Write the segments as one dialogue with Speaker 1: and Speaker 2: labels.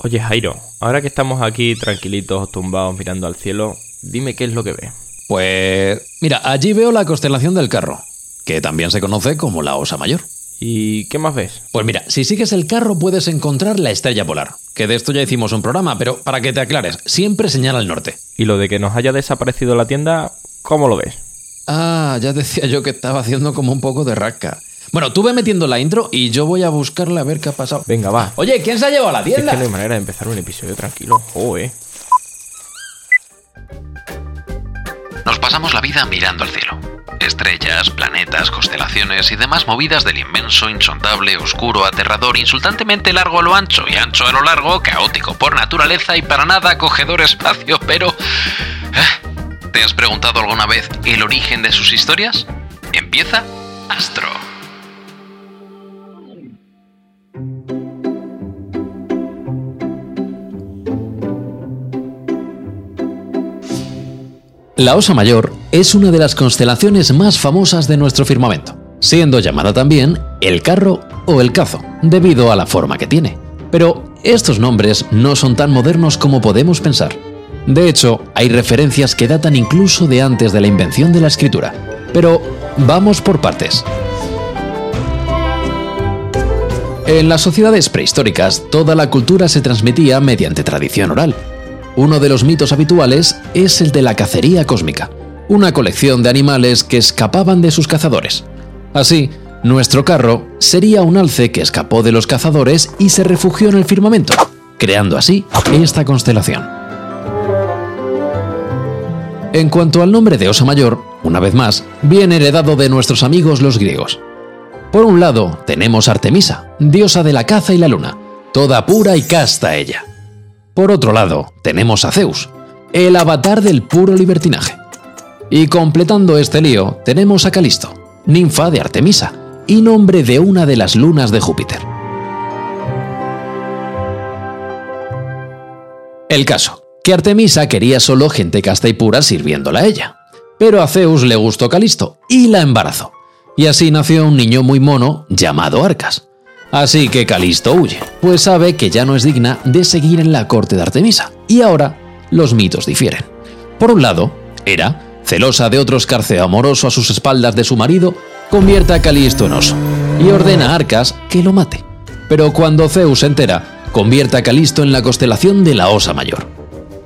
Speaker 1: Oye Jairo, ahora que estamos aquí tranquilitos, tumbados, mirando al cielo, dime qué es lo que ves.
Speaker 2: Pues mira, allí veo la constelación del carro, que también se conoce como la Osa Mayor.
Speaker 1: ¿Y qué más ves?
Speaker 2: Pues mira, si sigues el carro puedes encontrar la estrella polar, que de esto ya hicimos un programa, pero para que te aclares, siempre señala al norte.
Speaker 1: ¿Y lo de que nos haya desaparecido la tienda, cómo lo ves?
Speaker 2: Ah, ya decía yo que estaba haciendo como un poco de rasca. Bueno, tú ve metiendo la intro y yo voy a buscarla a ver qué ha pasado.
Speaker 1: Venga, va.
Speaker 2: Oye, ¿quién se ha llevado a la
Speaker 1: Es
Speaker 2: tienda?
Speaker 1: que no hay manera de empezar un episodio tranquilo. Joder.
Speaker 3: Nos pasamos la vida mirando al cielo. Estrellas, planetas, constelaciones y demás movidas del inmenso, insondable, oscuro, aterrador, insultantemente largo a lo ancho y ancho a lo largo, caótico por naturaleza y para nada acogedor espacio, pero... ¿eh? ¿Te has preguntado alguna vez el origen de sus historias? Empieza Astro.
Speaker 2: La Osa Mayor es una de las constelaciones más famosas de nuestro firmamento, siendo llamada también el carro o el cazo, debido a la forma que tiene. Pero estos nombres no son tan modernos como podemos pensar. De hecho, hay referencias que datan incluso de antes de la invención de la escritura. Pero vamos por partes. En las sociedades prehistóricas, toda la cultura se transmitía mediante tradición oral. Uno de los mitos habituales es el de la cacería cósmica, una colección de animales que escapaban de sus cazadores. Así, nuestro carro sería un alce que escapó de los cazadores y se refugió en el firmamento, creando así esta constelación. En cuanto al nombre de Osa Mayor, una vez más, viene heredado de nuestros amigos los griegos. Por un lado, tenemos Artemisa, diosa de la caza y la luna, toda pura y casta ella. Por otro lado, tenemos a Zeus, el avatar del puro libertinaje. Y completando este lío, tenemos a Calisto, ninfa de Artemisa y nombre de una de las lunas de Júpiter. El caso, que Artemisa quería solo gente casta y pura sirviéndola a ella. Pero a Zeus le gustó Calisto y la embarazó. Y así nació un niño muy mono llamado Arcas. Así que Calisto huye, pues sabe que ya no es digna de seguir en la corte de Artemisa. Y ahora los mitos difieren. Por un lado, Hera, celosa de otro escarceo amoroso a sus espaldas de su marido, convierte a Calisto en oso y ordena a Arcas que lo mate. Pero cuando Zeus se entera, convierte a Calisto en la constelación de la Osa Mayor.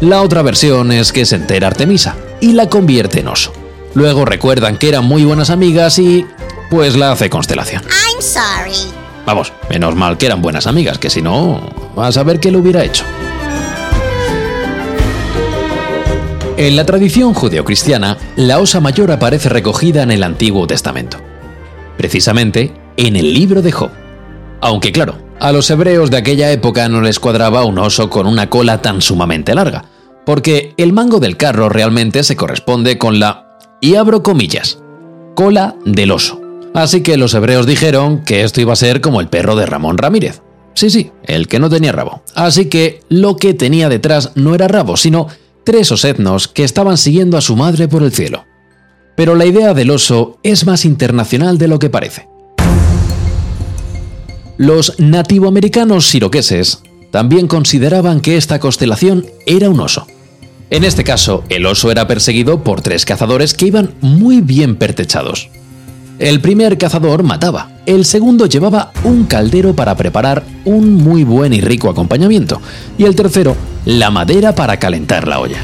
Speaker 2: La otra versión es que se entera Artemisa y la convierte en oso. Luego recuerdan que eran muy buenas amigas y... pues la hace constelación.
Speaker 4: I'm sorry.
Speaker 2: Vamos, menos mal que eran buenas amigas, que si no, a saber qué le hubiera hecho. En la tradición judeocristiana, la Osa Mayor aparece recogida en el Antiguo Testamento. Precisamente en el libro de Job. Aunque claro, a los hebreos de aquella época no les cuadraba un oso con una cola tan sumamente larga, porque el mango del carro realmente se corresponde con la, y abro comillas, cola del oso. Así que los hebreos dijeron que esto iba a ser como el perro de Ramón Ramírez. Sí, sí, el que no tenía rabo. Así que lo que tenía detrás no era rabo, sino tres osetnos que estaban siguiendo a su madre por el cielo. Pero la idea del oso es más internacional de lo que parece. Los nativoamericanos siroqueses también consideraban que esta constelación era un oso. En este caso, el oso era perseguido por tres cazadores que iban muy bien pertechados. El primer cazador mataba, el segundo llevaba un caldero para preparar un muy buen y rico acompañamiento, y el tercero, la madera para calentar la olla.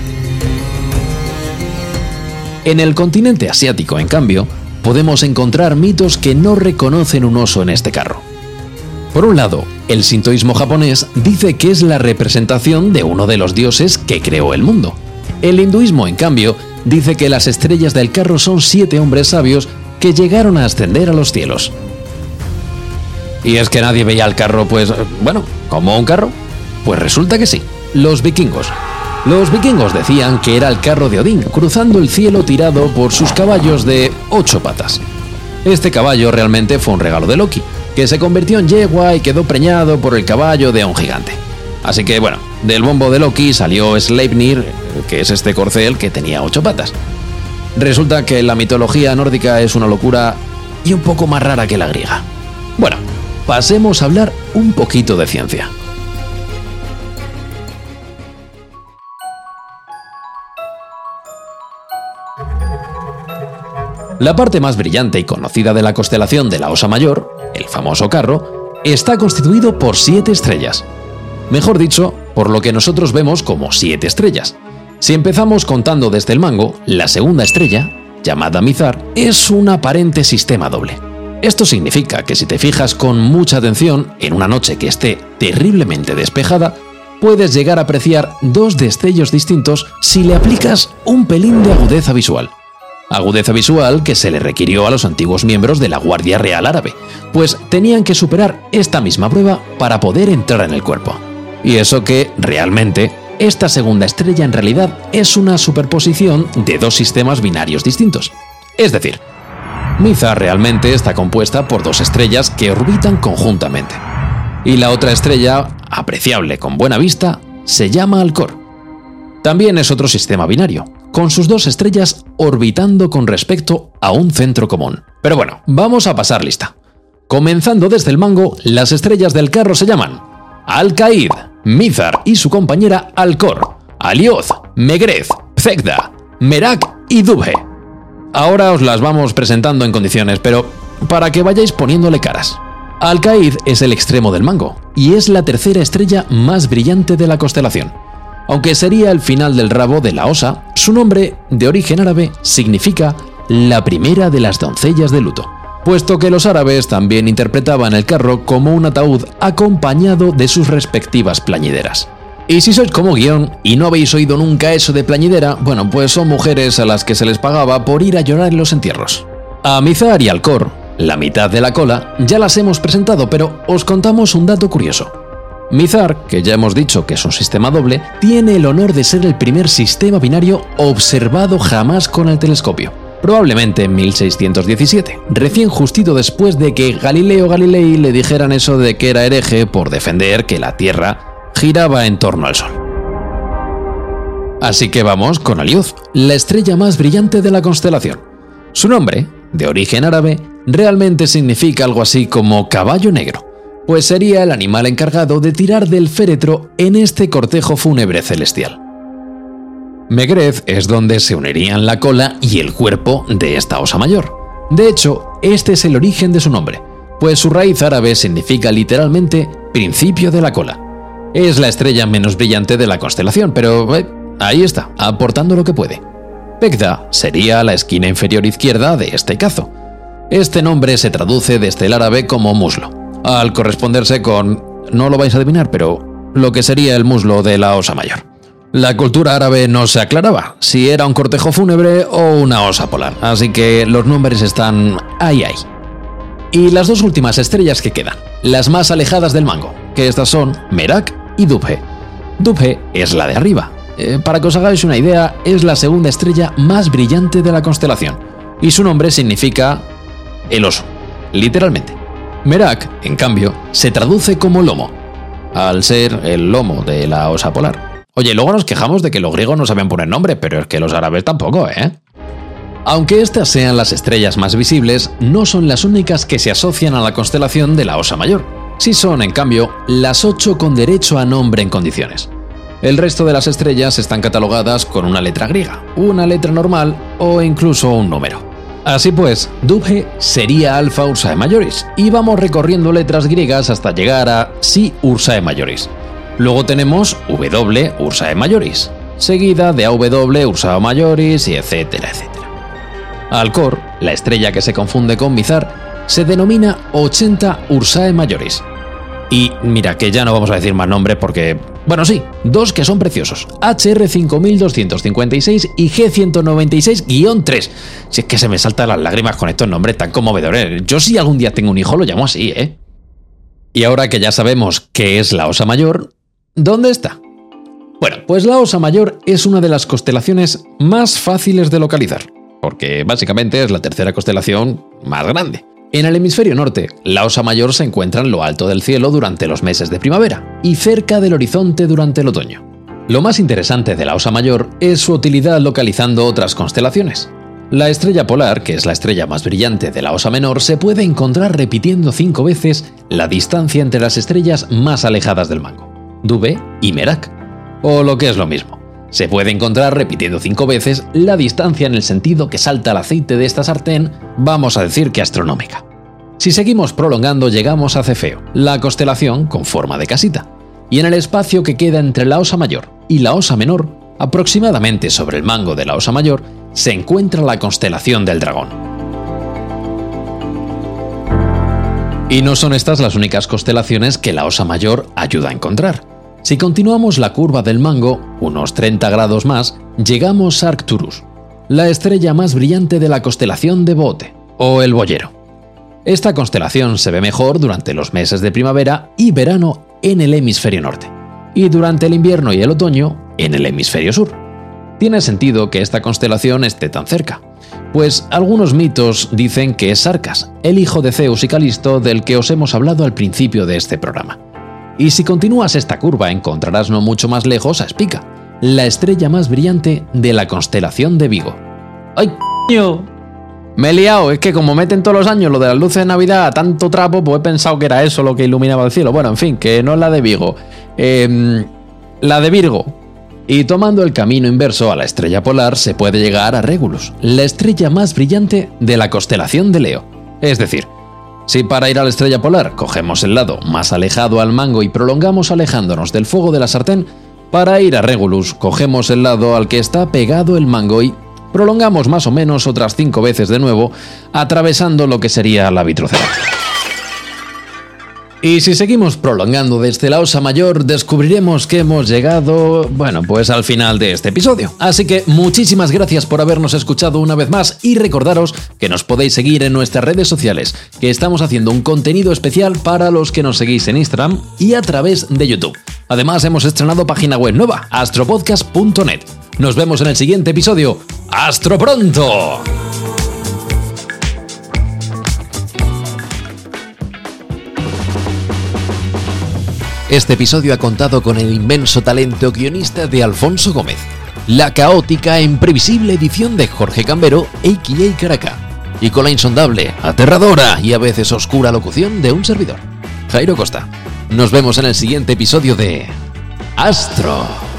Speaker 2: En el continente asiático, en cambio, podemos encontrar mitos que no reconocen un oso en este carro. Por un lado, el sintoísmo japonés dice que es la representación de uno de los dioses que creó el mundo. El hinduismo, en cambio, dice que las estrellas del carro son siete hombres sabios que llegaron a ascender a los cielos. Y es que nadie veía al carro, pues, bueno, como un carro. Pues resulta que sí, los vikingos. Los vikingos decían que era el carro de Odín, cruzando el cielo tirado por sus caballos de ocho patas. Este caballo realmente fue un regalo de Loki, que se convirtió en yegua y quedó preñado por el caballo de un gigante. Así que bueno, del bombo de Loki salió Sleipnir, que es este corcel que tenía ocho patas. Resulta que la mitología nórdica es una locura y un poco más rara que la griega. Bueno, pasemos a hablar un poquito de ciencia. La parte más brillante y conocida de la constelación de la Osa Mayor, el famoso carro, está constituido por siete estrellas. Mejor dicho, por lo que nosotros vemos como siete estrellas, si empezamos contando desde el mango, la segunda estrella, llamada Mizar, es un aparente sistema doble. Esto significa que si te fijas con mucha atención en una noche que esté terriblemente despejada, puedes llegar a apreciar dos destellos distintos si le aplicas un pelín de agudeza visual. Agudeza visual que se le requirió a los antiguos miembros de la Guardia Real Árabe, pues tenían que superar esta misma prueba para poder entrar en el cuerpo. Y eso que, realmente, esta segunda estrella en realidad es una superposición de dos sistemas binarios distintos. Es decir, Miza realmente está compuesta por dos estrellas que orbitan conjuntamente. Y la otra estrella, apreciable con buena vista, se llama Alcor. También es otro sistema binario, con sus dos estrellas orbitando con respecto a un centro común. Pero bueno, vamos a pasar lista. Comenzando desde el mango, las estrellas del carro se llaman Al-Qaid, Mizar y su compañera Alcor, Alioth, Megrez, Zegda, Merak y Dubhe. Ahora os las vamos presentando en condiciones, pero para que vayáis poniéndole caras. Al-Qaid es el extremo del mango y es la tercera estrella más brillante de la constelación. Aunque sería el final del rabo de la osa, su nombre, de origen árabe, significa la primera de las doncellas de luto, puesto que los árabes también interpretaban el carro como un ataúd acompañado de sus respectivas plañideras. Y si sois como guion y no habéis oído nunca eso de plañidera, bueno, pues son mujeres a las que se les pagaba por ir a llorar en los entierros. A Mizar y Alcor, la mitad de la cola, ya las hemos presentado, pero os contamos un dato curioso. Mizar, que ya hemos dicho que es un sistema doble, tiene el honor de ser el primer sistema binario observado jamás con el telescopio. Probablemente en 1617, recién justito después de que Galileo Galilei le dijeran eso de que era hereje por defender que la Tierra giraba en torno al Sol. Así que vamos con Aliuz, la estrella más brillante de la constelación. Su nombre, de origen árabe, realmente significa algo así como caballo negro, pues sería el animal encargado de tirar del féretro en este cortejo fúnebre celestial. Megrez es donde se unirían la cola y el cuerpo de esta osa mayor. De hecho, este es el origen de su nombre, pues su raíz árabe significa literalmente principio de la cola. Es la estrella menos brillante de la constelación, pero eh, ahí está, aportando lo que puede. Pegda sería la esquina inferior izquierda de este cazo. Este nombre se traduce desde el árabe como muslo, al corresponderse con, no lo vais a adivinar, pero lo que sería el muslo de la osa mayor. La cultura árabe no se aclaraba si era un cortejo fúnebre o una osa polar, así que los nombres están ahí ahí. Y las dos últimas estrellas que quedan, las más alejadas del mango, que estas son Merak y Dubhe. Dubhe es la de arriba. Eh, para que os hagáis una idea, es la segunda estrella más brillante de la constelación, y su nombre significa el oso, literalmente. Merak, en cambio, se traduce como lomo, al ser el lomo de la osa polar. Oye, luego nos quejamos de que los griegos no sabían poner nombre, pero es que los árabes tampoco, ¿eh? Aunque estas sean las estrellas más visibles, no son las únicas que se asocian a la constelación de la Osa Mayor. Sí son, en cambio, las ocho con derecho a nombre en condiciones. El resto de las estrellas están catalogadas con una letra griega, una letra normal o incluso un número. Así pues, Dubhe sería Alpha Ursae Majoris, y vamos recorriendo letras griegas hasta llegar a Si Ursae Majoris. Luego tenemos W Ursae Majoris, seguida de AW Ursae Majoris y etcétera, etcétera. Alcor, la estrella que se confunde con Mizar, se denomina 80 Ursae Majoris. Y mira que ya no vamos a decir más nombres porque, bueno sí, dos que son preciosos, HR 5256 y G196-3. Si es que se me saltan las lágrimas con estos nombres tan conmovedores. Yo si algún día tengo un hijo lo llamo así, ¿eh? Y ahora que ya sabemos qué es la Osa Mayor, ¿dónde está? Bueno, pues la Osa Mayor es una de las constelaciones más fáciles de localizar, porque básicamente es la tercera constelación más grande. En el hemisferio norte, la Osa Mayor se encuentra en lo alto del cielo durante los meses de primavera y cerca del horizonte durante el otoño. Lo más interesante de la Osa Mayor es su utilidad localizando otras constelaciones. La estrella polar, que es la estrella más brillante de la Osa Menor, se puede encontrar repitiendo cinco veces la distancia entre las estrellas más alejadas del mango, Dubhe y Merak. O lo que es lo mismo, se puede encontrar repitiendo cinco veces la distancia en el sentido que salta el aceite de esta sartén, vamos a decir que astronómica. Si seguimos prolongando llegamos a Cefeo, la constelación con forma de casita, y en el espacio que queda entre la Osa Mayor y la Osa Menor, aproximadamente sobre el mango de la Osa Mayor, se encuentra la constelación del Dragón. Y no son estas las únicas constelaciones que la Osa Mayor ayuda a encontrar. Si continuamos la curva del mango, unos 30 grados más, llegamos a Arcturus, la estrella más brillante de la constelación de Bote, o el Boyero. Esta constelación se ve mejor durante los meses de primavera y verano en el hemisferio norte, y durante el invierno y el otoño en el hemisferio sur. Tiene sentido que esta constelación esté tan cerca, pues algunos mitos dicen que es Sarcas, el hijo de Zeus y Calisto del que os hemos hablado al principio de este programa. Y si continúas esta curva encontrarás no mucho más lejos a Spica, la estrella más brillante de la constelación de Vigo. ¡Ay, coño! Me he liado, es que como meten todos los años lo de las luces de Navidad a tanto trapo, pues he pensado que era eso lo que iluminaba el cielo. Bueno, en fin, que no es la de Vigo. Em, la de Virgo. Y tomando el camino inverso a la estrella polar se puede llegar a Regulus, la estrella más brillante de la constelación de Leo. Es decir, si para ir a la estrella polar cogemos el lado más alejado al mango y prolongamos alejándonos del fuego de la sartén, para ir a Regulus cogemos el lado al que está pegado el mango y prolongamos más o menos otras cinco veces de nuevo, atravesando lo que sería la vitrocerámica. Y si seguimos prolongando desde la Osa Mayor, descubriremos que hemos llegado, bueno, pues al final de este episodio. Así que muchísimas gracias por habernos escuchado una vez más y recordaros que nos podéis seguir en nuestras redes sociales, que estamos haciendo un contenido especial para los que nos seguís en Instagram y a través de YouTube. Además, hemos estrenado página web nueva, astropodcast.net. Nos vemos en el siguiente episodio. ¡Astro pronto! Este episodio ha contado con el inmenso talento guionista de Alfonso Gómez, la caótica e imprevisible edición de Jorge Cambero, a.k.a. Caraca, y con la insondable, aterradora y a veces oscura locución de un servidor, Jairo Costa. Nos vemos en el siguiente episodio de Astro.